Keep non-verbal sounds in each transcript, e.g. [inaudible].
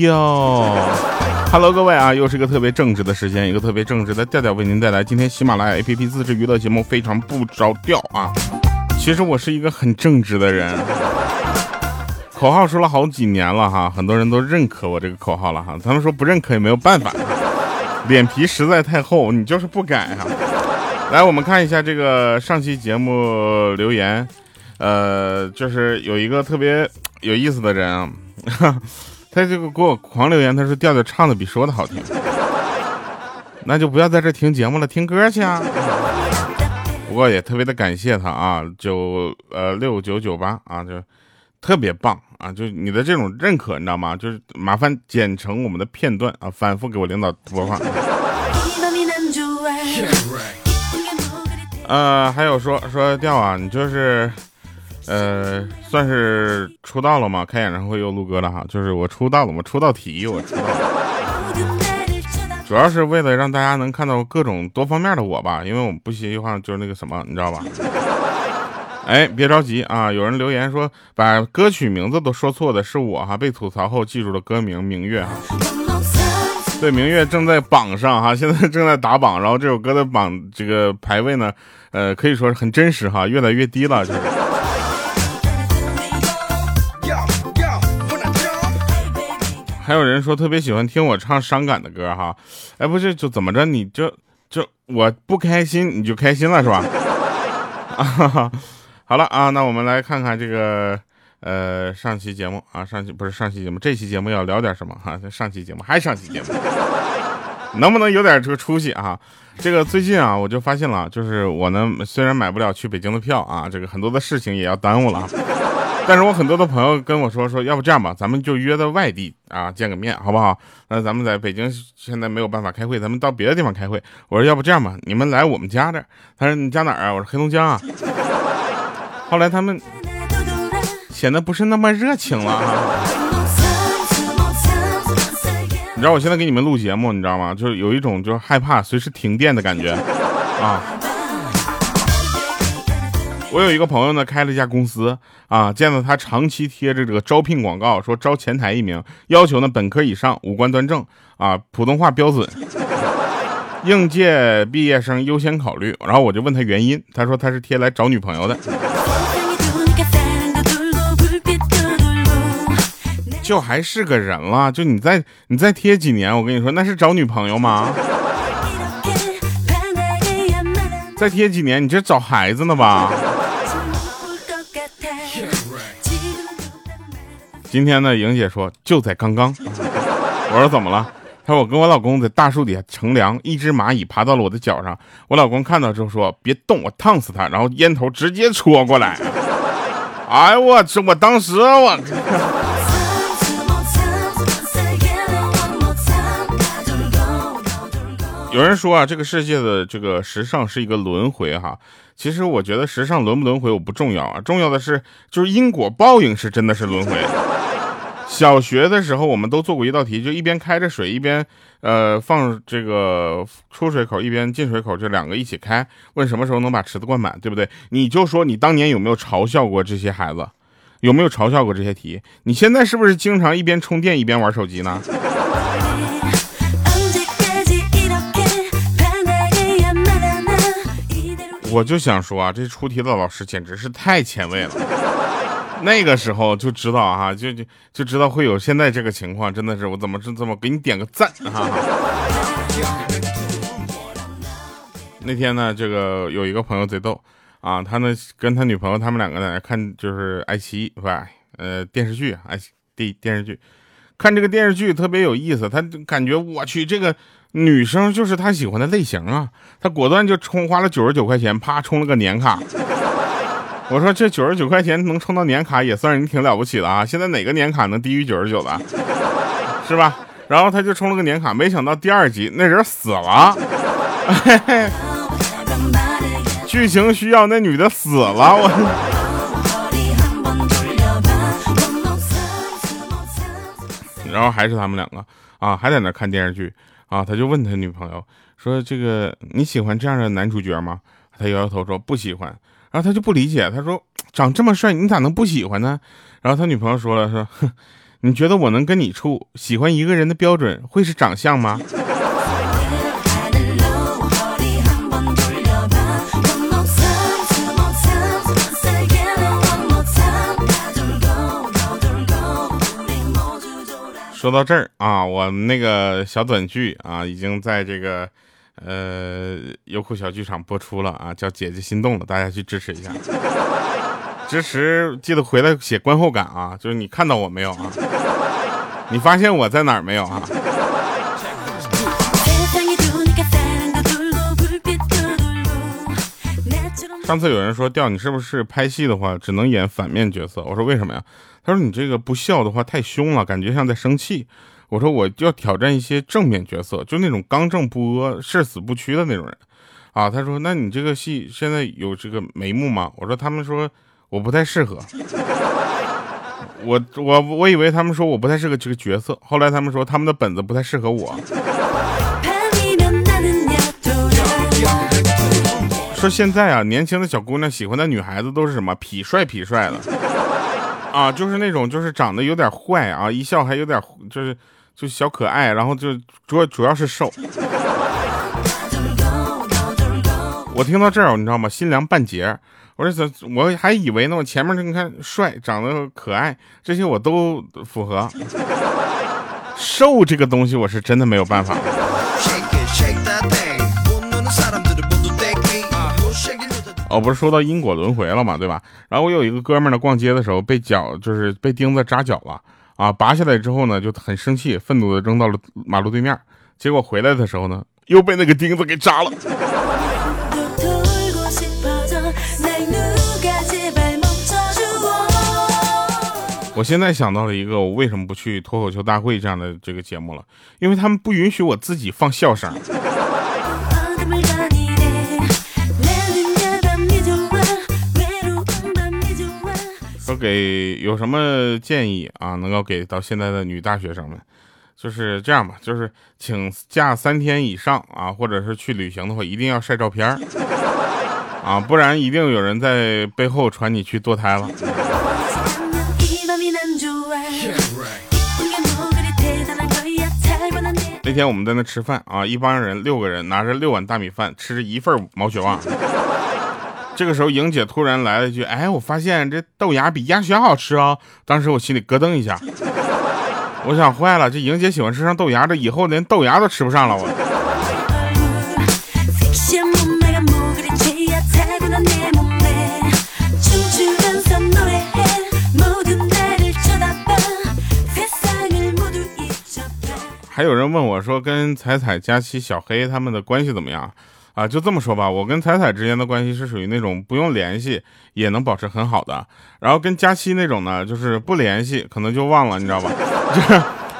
哟。Hello，各位啊，又是一个特别正直的时间，一个特别正直的调调为您带来今天喜马拉雅 APP 自制娱乐节目，非常不着调啊。其实我是一个很正直的人，口号说了好几年了哈，很多人都认可我这个口号了哈。他们说不认可也没有办法，脸皮实在太厚，你就是不改哈。来，我们看一下这个上期节目留言。呃，就是有一个特别有意思的人啊，[laughs] 他这个给我狂留言，他说调调唱的比说的好听，那就不要在这听节目了，听歌去啊。不过也特别的感谢他啊，九呃六九九八啊，就特别棒啊，就你的这种认可，你知道吗？就是麻烦剪成我们的片段啊，反复给我领导播放。呃，还有说说调啊，你就是。呃，算是出道了嘛？开演唱会又录歌了哈，就是我出道了嘛，出道题我出道，[laughs] 主要是为了让大家能看到各种多方面的我吧，因为我们不希望就是那个什么，你知道吧？哎，别着急啊，有人留言说把歌曲名字都说错的是我哈，被吐槽后记住了歌名《明月》哈，对，《明月》正在榜上哈，现在正在打榜，然后这首歌的榜这个排位呢，呃，可以说是很真实哈，越来越低了，就是。还有人说特别喜欢听我唱伤感的歌哈，哎，不是就怎么着，你就就我不开心你就开心了是吧？啊，[laughs] 好了啊，那我们来看看这个呃上期节目啊，上期不是上期节目，这期节目要聊点什么哈？上期节目还上期节目，能不能有点这个出息啊？这个最近啊，我就发现了，就是我呢虽然买不了去北京的票啊，这个很多的事情也要耽误了。但是我很多的朋友跟我说说，要不这样吧，咱们就约到外地啊见个面，好不好？那咱们在北京现在没有办法开会，咱们到别的地方开会。我说要不这样吧，你们来我们家这。他说你家哪儿啊？我说黑龙江啊。后来他们显得不是那么热情了。你知道我现在给你们录节目，你知道吗？就是有一种就是害怕随时停电的感觉啊。我有一个朋友呢，开了一家公司啊，见到他长期贴着这个招聘广告，说招前台一名，要求呢本科以上，五官端正啊，普通话标准，应届毕业生优先考虑。然后我就问他原因，他说他是贴来找女朋友的。就还是个人了，就你再你再贴几年，我跟你说那是找女朋友吗？再贴几年，你这找孩子呢吧？今天呢，莹姐说就在刚刚。我说怎么了？她说我跟我老公在大树底下乘凉，一只蚂蚁爬到了我的脚上。我老公看到之后说别动，我烫死他。然后烟头直接戳过来。哎呦我去！我当时我。有人说啊，这个世界的这个时尚是一个轮回哈。其实我觉得时尚轮不轮回我不重要啊，重要的是就是因果报应是真的是轮回。小学的时候，我们都做过一道题，就一边开着水，一边呃放这个出水口，一边进水口，这两个一起开，问什么时候能把池子灌满，对不对？你就说你当年有没有嘲笑过这些孩子，有没有嘲笑过这些题？你现在是不是经常一边充电一边玩手机呢？我就想说啊，这出题的老师简直是太前卫了。[laughs] 那个时候就知道哈，就就就知道会有现在这个情况，真的是我怎么这么给你点个赞哈。[laughs] 那天呢，这个有一个朋友贼逗啊，他呢跟他女朋友他们两个在那看就是爱奇艺不呃电视剧爱电电视剧，看这个电视剧特别有意思，他感觉我去这个女生就是他喜欢的类型啊，他果断就充花了九十九块钱，啪充了个年卡。我说这九十九块钱能充到年卡，也算是你挺了不起的啊！现在哪个年卡能低于九十九的，是吧？然后他就充了个年卡，没想到第二集那人死了，[laughs] 剧情需要那女的死了，我。然后还是他们两个啊，还在那看电视剧啊，他就问他女朋友说：“这个你喜欢这样的男主角吗？”他摇摇头说：“不喜欢。”然后他就不理解，他说：“长这么帅，你咋能不喜欢呢？”然后他女朋友说了：“说，哼你觉得我能跟你处？喜欢一个人的标准会是长相吗？说到这儿啊，我们那个小短剧啊，已经在这个呃优酷小剧场播出了啊，叫《姐姐心动了》，大家去支持一下。支持记得回来写观后感啊，就是你看到我没有啊？[laughs] 你发现我在哪儿没有啊？[laughs] 上次有人说调你是不是拍戏的话只能演反面角色？我说为什么呀？他说你这个不笑的话太凶了，感觉像在生气。我说我要挑战一些正面角色，就那种刚正不阿、誓死不屈的那种人。啊，他说那你这个戏现在有这个眉目吗？我说他们说我不太适合。我我我以为他们说我不太适合这个角色，后来他们说他们的本子不太适合我。说现在啊，年轻的小姑娘喜欢的女孩子都是什么痞帅痞帅的，啊，就是那种就是长得有点坏啊，一笑还有点就是就小可爱，然后就主要主要是瘦。我听到这儿，你知道吗？心凉半截。我说怎我还以为呢，我前面你看帅，长得可爱，这些我都符合。瘦这个东西，我是真的没有办法。哦，不是说到因果轮回了嘛，对吧？然后我有一个哥们儿呢，逛街的时候被脚就是被钉子扎脚了啊，拔下来之后呢，就很生气，愤怒的扔到了马路对面，结果回来的时候呢，又被那个钉子给扎了。我现在想到了一个，我为什么不去脱口秀大会这样的这个节目了？因为他们不允许我自己放笑声。给有什么建议啊？能够给到现在的女大学生们，就是这样吧，就是请假三天以上啊，或者是去旅行的话，一定要晒照片啊，不然一定有人在背后传你去堕胎了。那天我们在那吃饭啊，一帮人六个人拿着六碗大米饭，吃着一份毛血旺。这个时候，莹姐突然来了一句：“哎，我发现这豆芽比鸭血好吃啊！”当时我心里咯噔一下，我想坏了，这莹姐喜欢吃上豆芽，这以后连豆芽都吃不上了。我。还有人问我说：“跟彩彩、佳期、小黑他们的关系怎么样？”啊，就这么说吧，我跟彩彩之间的关系是属于那种不用联系也能保持很好的，然后跟佳期那种呢，就是不联系可能就忘了，你知道吧？[laughs] 就，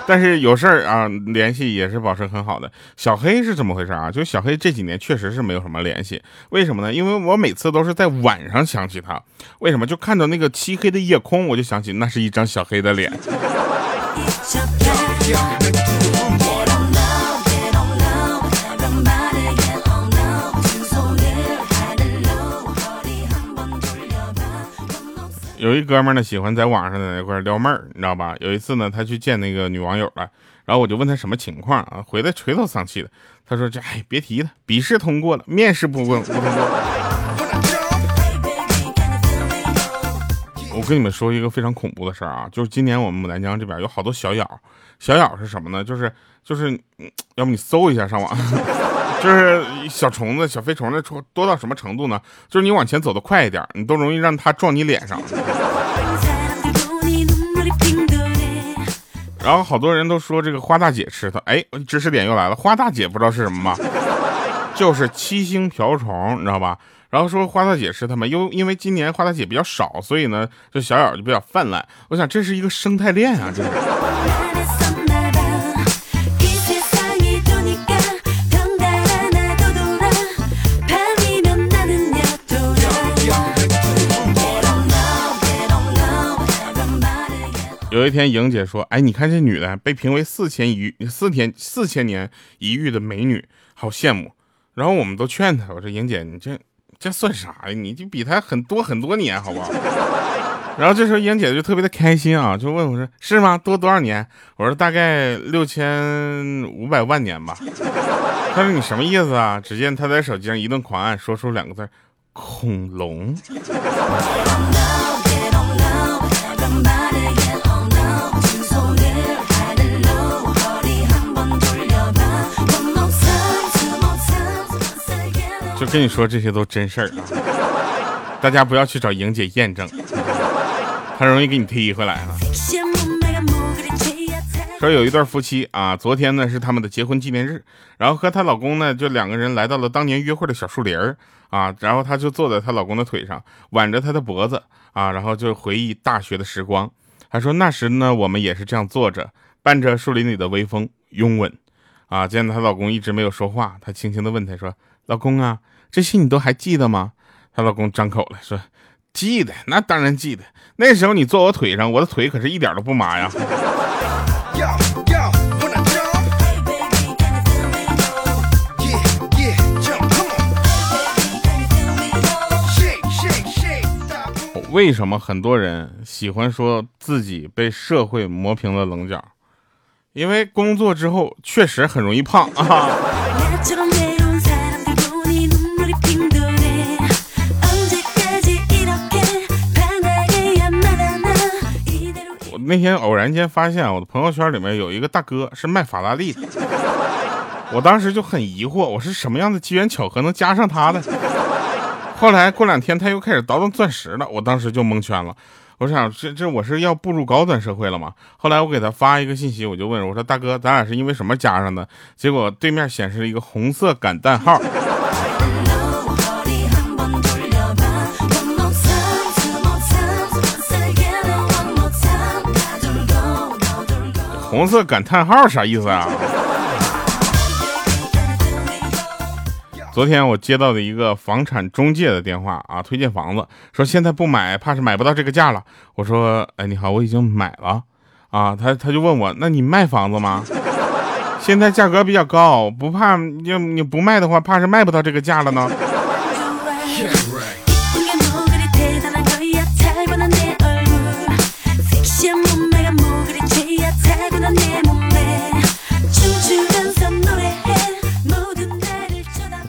但是有事儿啊，联系也是保持很好的。小黑是怎么回事啊？就小黑这几年确实是没有什么联系，为什么呢？因为我每次都是在晚上想起他，为什么？就看到那个漆黑的夜空，我就想起那是一张小黑的脸。有一哥们呢，喜欢在网上在那块撩妹儿，你知道吧？有一次呢，他去见那个女网友了，然后我就问他什么情况啊？回来垂头丧气的，他说：“这哎，别提了，笔试通过了，面试不过不通过。”我跟你们说一个非常恐怖的事儿啊，就是今年我们牡丹江这边有好多小咬，小咬是什么呢？就是就是，要不你搜一下上网。[laughs] 就是小虫子、小飞虫的多多到什么程度呢？就是你往前走的快一点，你都容易让它撞你脸上。然后好多人都说这个花大姐吃它，哎，知识点又来了。花大姐不知道是什么吗？就是七星瓢虫，你知道吧？然后说花大姐吃它们，因因为今年花大姐比较少，所以呢，这小咬就比较泛滥。我想这是一个生态链啊，这是。有一天，莹姐说：“哎，你看这女的被评为四千一四天四千年一遇的美女，好羡慕。”然后我们都劝她：“我说莹姐，你这这算啥呀？你就比她很多很多年，好不好？” [laughs] 然后这时候莹姐就特别的开心啊，就问我说：“是吗？多多少年？”我说：“大概六千五百万年吧。”她说：“你什么意思啊？”只见她在手机上一顿狂按，说出两个字：“恐龙。”就跟你说，这些都真事儿啊！大家不要去找莹姐验证，她容易给你踢回来啊。说有一对夫妻啊，昨天呢是他们的结婚纪念日，然后和她老公呢就两个人来到了当年约会的小树林儿啊，然后她就坐在她老公的腿上，挽着他的脖子啊，然后就回忆大学的时光。还说那时呢，我们也是这样坐着，伴着树林里的微风拥吻啊。见她老公一直没有说话，她轻轻的问他说：“老公啊。”这些你都还记得吗？她老公张口了，说：“记得，那当然记得。那时候你坐我腿上，我的腿可是一点都不麻呀。”为什么很多人喜欢说自己被社会磨平了棱角？因为工作之后确实很容易胖啊。[laughs] 那天偶然间发现我的朋友圈里面有一个大哥是卖法拉利的，[laughs] 我当时就很疑惑，我是什么样的机缘巧合能加上他的？后来过两天他又开始倒腾钻石了，我当时就蒙圈了。我想这这我是要步入高端社会了吗？后来我给他发一个信息，我就问我说大哥，咱俩是因为什么加上的？结果对面显示了一个红色感叹号。红色感叹号啥意思啊？昨天我接到的一个房产中介的电话啊，推荐房子，说现在不买，怕是买不到这个价了。我说，哎，你好，我已经买了啊。他他就问我，那你卖房子吗？现在价格比较高，不怕你你不卖的话，怕是卖不到这个价了呢。[laughs]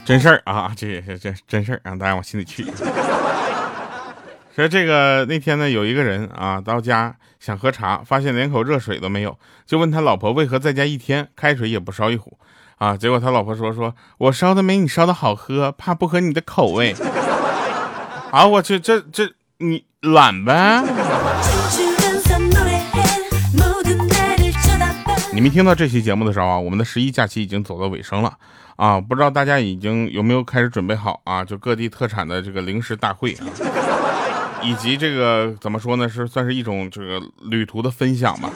真事儿啊，这也是真真事儿，让大家往心里去。[laughs] 说这个那天呢，有一个人啊到家想喝茶，发现连口热水都没有，就问他老婆为何在家一天开水也不烧一壶啊？结果他老婆说：“说我烧的没你烧的好喝，怕不合你的口味。”啊，我去，这这你懒呗？[laughs] 你们听到这期节目的时候啊，我们的十一假期已经走到尾声了。啊，不知道大家已经有没有开始准备好啊？就各地特产的这个零食大会啊，以及这个怎么说呢？是算是一种这个旅途的分享吧，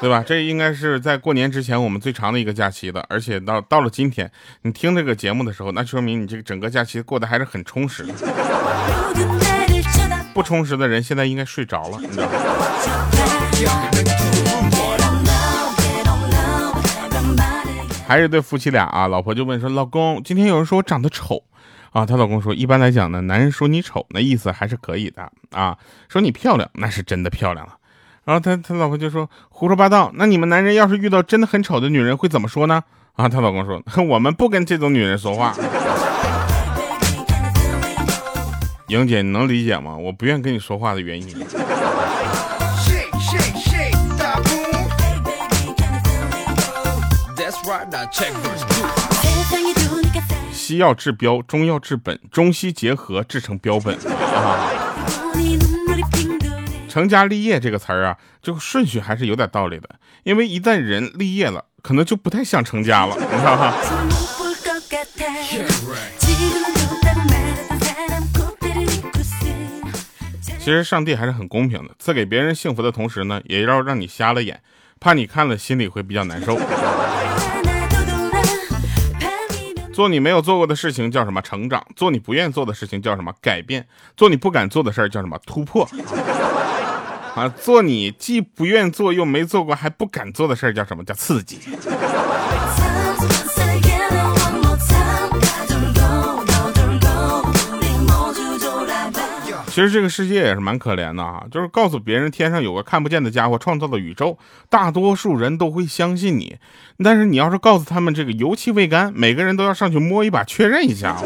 对吧？这应该是在过年之前我们最长的一个假期的，而且到到了今天，你听这个节目的时候，那说明你这个整个假期过得还是很充实的。不充实的人现在应该睡着了，你知道吗？还是对夫妻俩啊，老婆就问说：“老公，今天有人说我长得丑啊？”她老公说：“一般来讲呢，男人说你丑，那意思还是可以的啊。说你漂亮，那是真的漂亮了。”然后他他老婆就说：“胡说八道。那你们男人要是遇到真的很丑的女人，会怎么说呢？”啊，她老公说：“我们不跟这种女人说话。”莹姐，你能理解吗？我不愿跟你说话的原因。西药治标，中药治本，中西结合制成标本啊！成家立业这个词儿啊，这个顺序还是有点道理的，因为一旦人立业了，可能就不太想成家了，[laughs] 你知道吗？其实上帝还是很公平的，赐给别人幸福的同时呢，也要让你瞎了眼，怕你看了心里会比较难受。做你没有做过的事情叫什么成长？做你不愿意做的事情叫什么改变？做你不敢做的事儿叫什么突破？啊，做你既不愿做又没做过还不敢做的事儿叫什么叫刺激？其实这个世界也是蛮可怜的啊，就是告诉别人天上有个看不见的家伙创造了宇宙，大多数人都会相信你。但是你要是告诉他们这个油漆未干，每个人都要上去摸一把确认一下。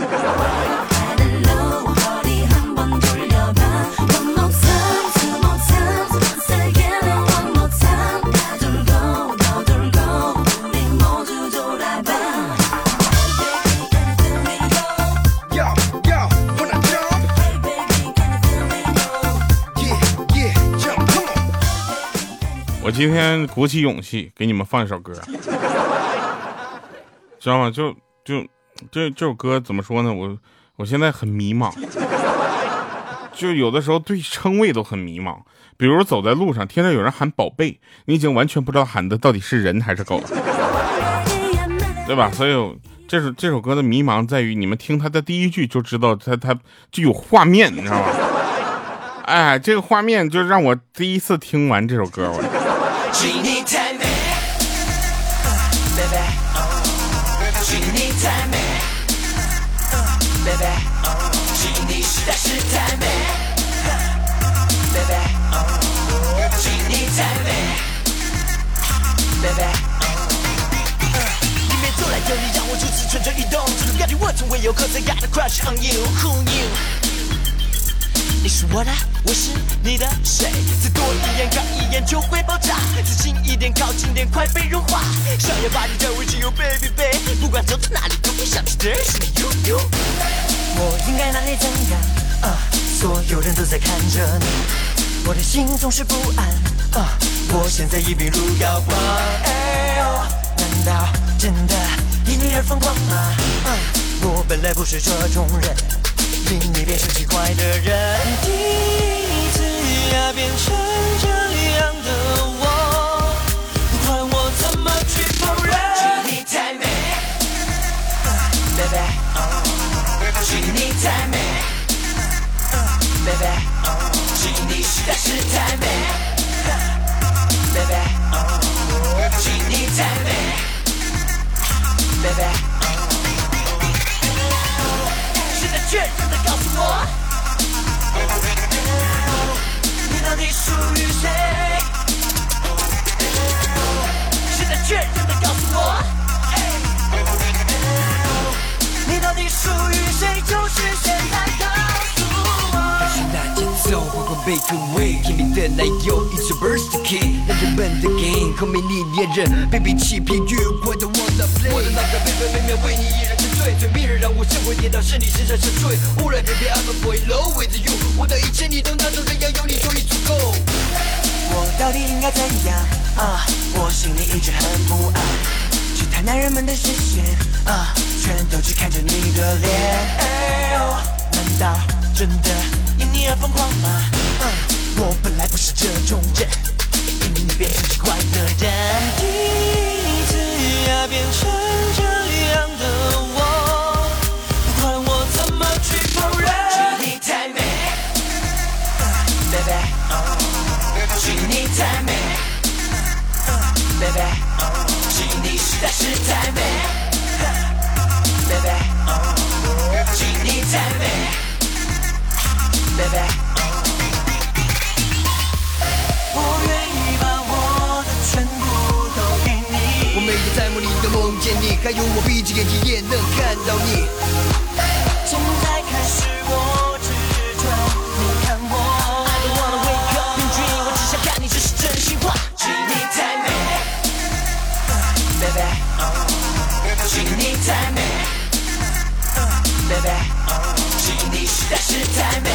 今天鼓起勇气给你们放一首歌，[laughs] 知道吗？就就这这首歌怎么说呢？我我现在很迷茫，就有的时候对称谓都很迷茫。比如走在路上，听到有人喊宝贝，你已经完全不知道喊的到底是人还是狗，对吧？所以这首这首歌的迷茫在于，你们听它的第一句就知道它它就有画面，你知道吗？[laughs] 哎，这个画面就让我第一次听完这首歌，我。请你太美，baby，请你太美，baby，请你实在是太美，baby，请你太美，baby。迎面走来的你让我如此蠢蠢欲动，这种感觉我从未有过，I got a crush on you，who knew？你是我的，我是你的，谁？再多一眼，看一眼就会爆炸。再近一点，靠近点，快被融化。想要把你占为己有，baby baby。不管走到哪里，都会想起的是你。You you。我应该哪里怎样？啊，所有人都在看着你，我的心总是不安。啊，我现在已病入膏肓。哎呦，难道真的因你而疯狂吗？啊，我本来不是这种人。你变成奇怪的人，第一次呀变成这样的我，不管我怎么去否认。你太美，baby，你太美，baby，属于谁？现在确认的告诉我，你到底属于谁？就是现在告诉我。走，缓缓背个位，甜蜜的奶油一直 burst the key，男人们的 game，后面你恋人被被欺骗，让我神魂颠倒，是你身上沉睡，忽然偏偏 I'm a boy low with you，我的一切你都拿走，只要有你就已足够。我到底应该怎样啊？我心里一直很不安，其他男人们的视线啊，全都只看着你的脸。哎呦，难道真的？因你而疯狂吗？我本来不是这种人，因你变成奇怪的人。第一次呀，变成这样的，baby，你太美，baby，你实在是太美，baby，你太美。baby。我愿意把我的全部都给你。我每天在梦里都梦见你，还有我闭着眼睛也能看到你。现在 Baby，只因你太美。Baby，只因你实在是太美。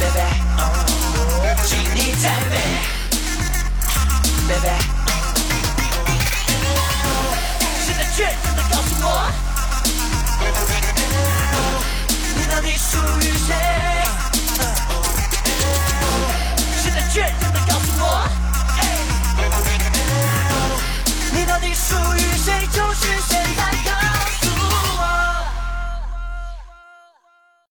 Baby，只因你太美。Baby，现在确认的告诉我。你到底属于谁？现在确认的告诉我。到底属于谁？就是现在的。